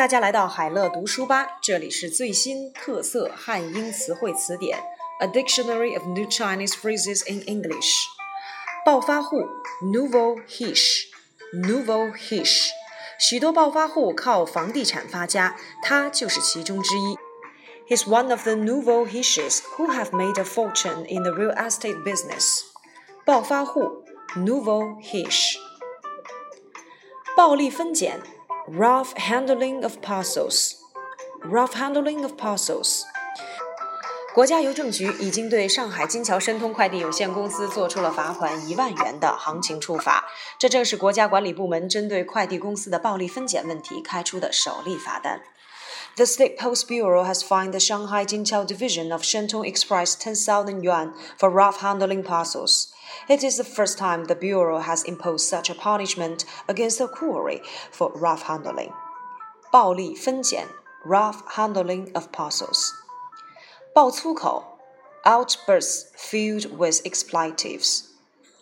大家来到海乐读书吧，这里是最新特色汉英词汇词典《A Dictionary of New Chinese Phrases in English》。暴发户 （Nouveau Riche），Nouveau Riche，许多暴发户靠房地产发家，他就是其中之一。He's one of the nouveau riches who have made a fortune in the real estate business. 暴发户 （Nouveau Riche），暴力分拣。，rough handling of parcels。rough handling of parcels。国家邮政局已经对上海金桥申通快递有限公司做出了罚款一万元的行情处罚，这正是国家管理部门针对快递公司的暴力分拣问题开出的首例罚单。The State Post Bureau has fined the Shanghai Jinqiao division of Shentung Express 10,000 yuan for rough handling parcels. It is the first time the Bureau has imposed such a punishment against a quarry for rough handling. 暴力分拣 rough handling of parcels. 爆粗口 outbursts filled with expletives.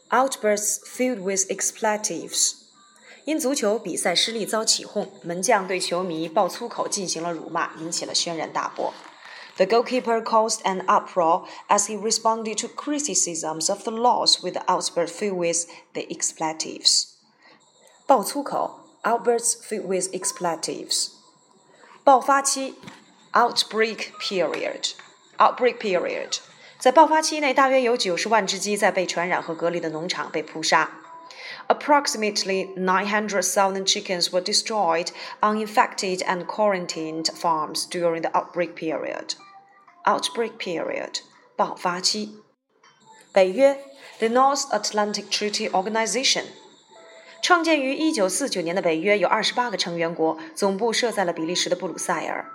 Outbursts filled with expletives. 因足球比赛失利遭起哄，门将对球迷爆粗口进行了辱骂，引起了轩然大波。The goalkeeper caused an uproar as he responded to criticisms of the loss with outbursts filled with the expletives. 爆粗口 outbursts filled with expletives. 爆发期 outbreak period outbreak period 在爆发期内，大约有九十万只鸡在被传染和隔离的农场被扑杀。 Approximately 900,000 chickens were destroyed on infected and quarantined farms during the outbreak period. Outbreak period 爆发期。北约 The North Atlantic Treaty Organization 创建于1949年的北约有28个成员国，总部设在了比利时的布鲁塞尔。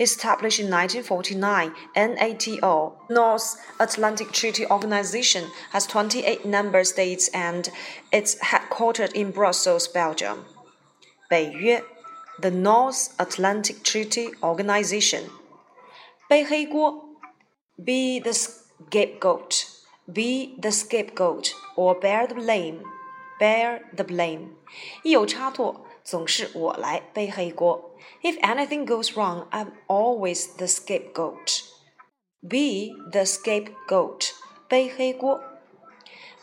Established in 1949, NATO, North Atlantic Treaty Organization, has 28 member states and it's headquartered in Brussels, Belgium. 北约 the North Atlantic Treaty Organization. 背黑锅 be the scapegoat, be the scapegoat, or bear the blame, bear the blame. 一有差错， 总是我来背黑锅。If anything goes wrong, I'm always the scapegoat. Be the scapegoat，背黑锅。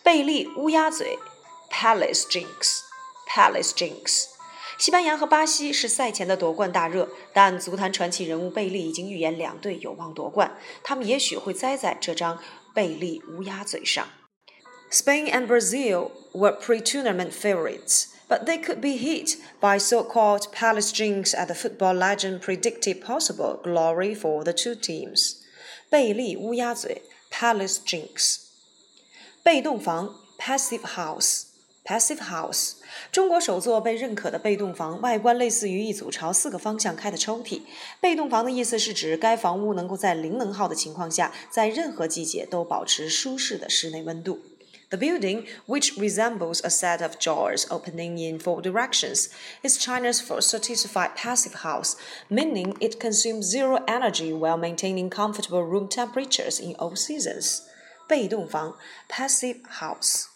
贝利乌鸦嘴，Pelé Jinx，Pelé Jinx。西班牙和巴西是赛前的夺冠大热，但足坛传奇人物贝利已经预言两队有望夺冠，他们也许会栽在这张贝利乌鸦嘴上。Spain and Brazil were pre-tournament favorites but they could be hit by so called Pelé jinx as the football legend predicted possible glory for the two teams. 贝利乌鸦嘴 （Pelé Jinx），被动房 （Passive house. House）。Passive House，中国首座被认可的被动房，外观类似于一组朝四个方向开的抽屉。被动房的意思是指该房屋能够在零能耗的情况下，在任何季节都保持舒适的室内温度。the building, which resembles a set of doors opening in four directions, is China's first certified passive house, meaning it consumes zero energy while maintaining comfortable room temperatures in all seasons. 被动房 passive house。